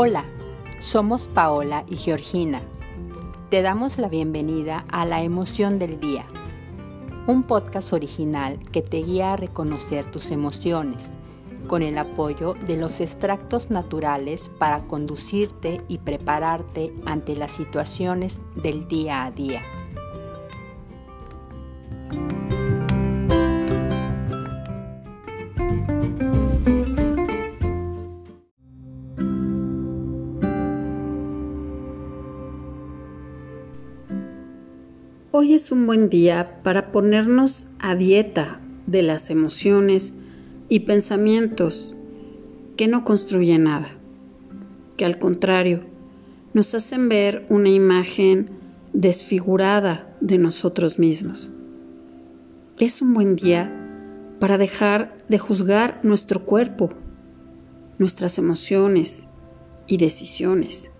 Hola, somos Paola y Georgina. Te damos la bienvenida a La Emoción del Día, un podcast original que te guía a reconocer tus emociones, con el apoyo de los extractos naturales para conducirte y prepararte ante las situaciones del día a día. Hoy es un buen día para ponernos a dieta de las emociones y pensamientos que no construyen nada, que al contrario nos hacen ver una imagen desfigurada de nosotros mismos. Es un buen día para dejar de juzgar nuestro cuerpo, nuestras emociones y decisiones.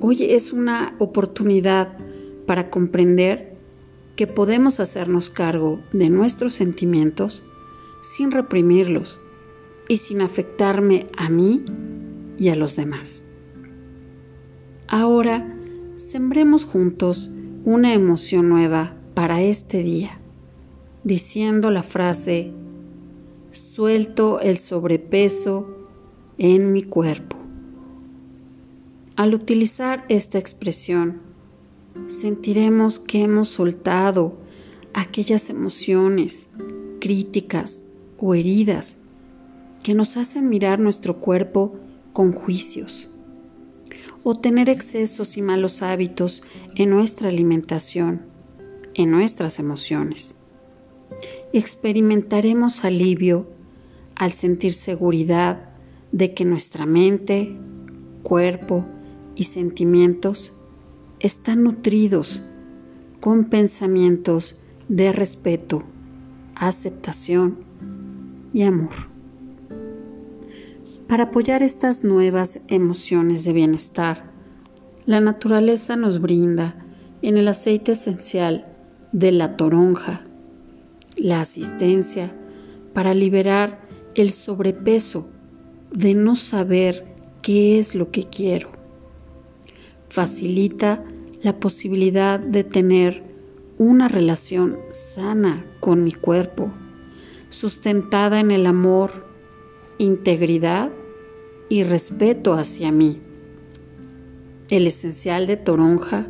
Hoy es una oportunidad para comprender que podemos hacernos cargo de nuestros sentimientos sin reprimirlos y sin afectarme a mí y a los demás. Ahora, sembremos juntos una emoción nueva para este día, diciendo la frase, suelto el sobrepeso en mi cuerpo. Al utilizar esta expresión, sentiremos que hemos soltado aquellas emociones, críticas o heridas que nos hacen mirar nuestro cuerpo con juicios o tener excesos y malos hábitos en nuestra alimentación, en nuestras emociones. Experimentaremos alivio al sentir seguridad de que nuestra mente, cuerpo y sentimientos están nutridos con pensamientos de respeto, aceptación y amor. Para apoyar estas nuevas emociones de bienestar, la naturaleza nos brinda en el aceite esencial de la toronja la asistencia para liberar el sobrepeso de no saber qué es lo que quiero. Facilita la posibilidad de tener una relación sana con mi cuerpo, sustentada en el amor, integridad y respeto hacia mí. El esencial de toronja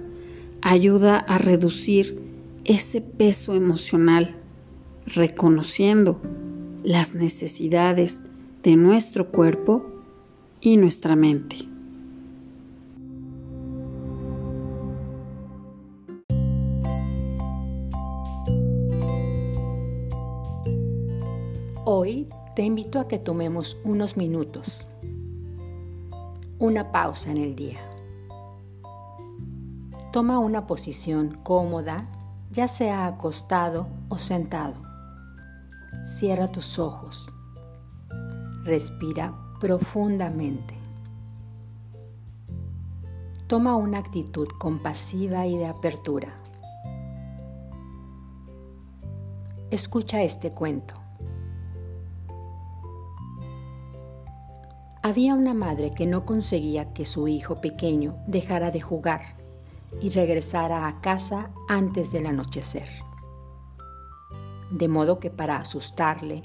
ayuda a reducir ese peso emocional, reconociendo las necesidades de nuestro cuerpo y nuestra mente. Hoy te invito a que tomemos unos minutos, una pausa en el día. Toma una posición cómoda, ya sea acostado o sentado. Cierra tus ojos. Respira profundamente. Toma una actitud compasiva y de apertura. Escucha este cuento. Había una madre que no conseguía que su hijo pequeño dejara de jugar y regresara a casa antes del anochecer. De modo que para asustarle,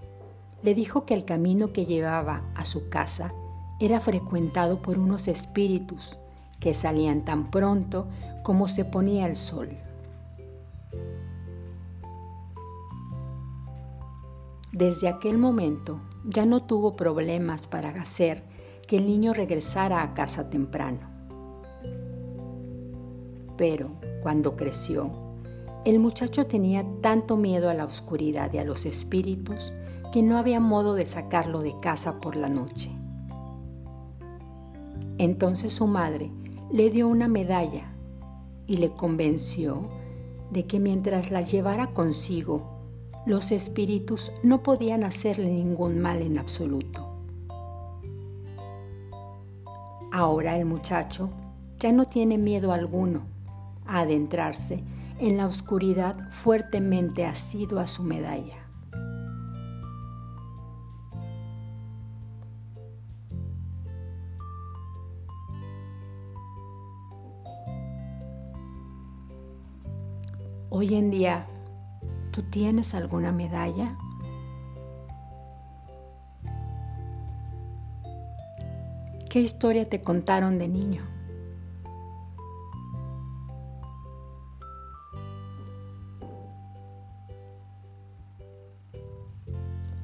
le dijo que el camino que llevaba a su casa era frecuentado por unos espíritus que salían tan pronto como se ponía el sol. Desde aquel momento ya no tuvo problemas para hacer que el niño regresara a casa temprano. Pero cuando creció, el muchacho tenía tanto miedo a la oscuridad y a los espíritus que no había modo de sacarlo de casa por la noche. Entonces su madre le dio una medalla y le convenció de que mientras la llevara consigo, los espíritus no podían hacerle ningún mal en absoluto. Ahora el muchacho ya no tiene miedo alguno a adentrarse en la oscuridad fuertemente asido a su medalla. Hoy en día, ¿tú tienes alguna medalla? ¿Qué historia te contaron de niño?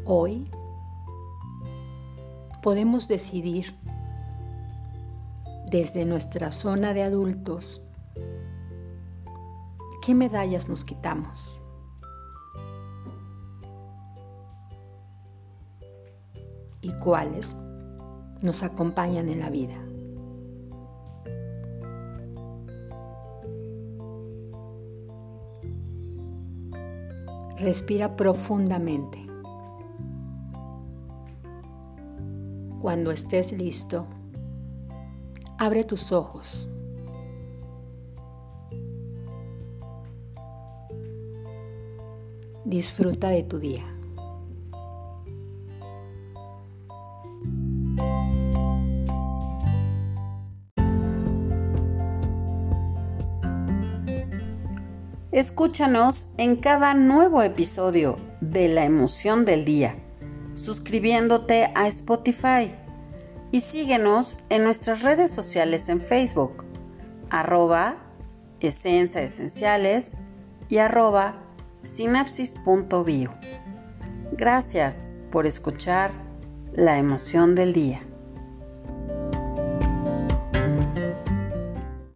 Hoy podemos decidir desde nuestra zona de adultos qué medallas nos quitamos. y cuáles nos acompañan en la vida. Respira profundamente. Cuando estés listo, abre tus ojos. Disfruta de tu día. Escúchanos en cada nuevo episodio de La emoción del día, suscribiéndote a Spotify y síguenos en nuestras redes sociales en Facebook, arroba esencia esenciales y arroba sinapsis.bio. Gracias por escuchar La emoción del día.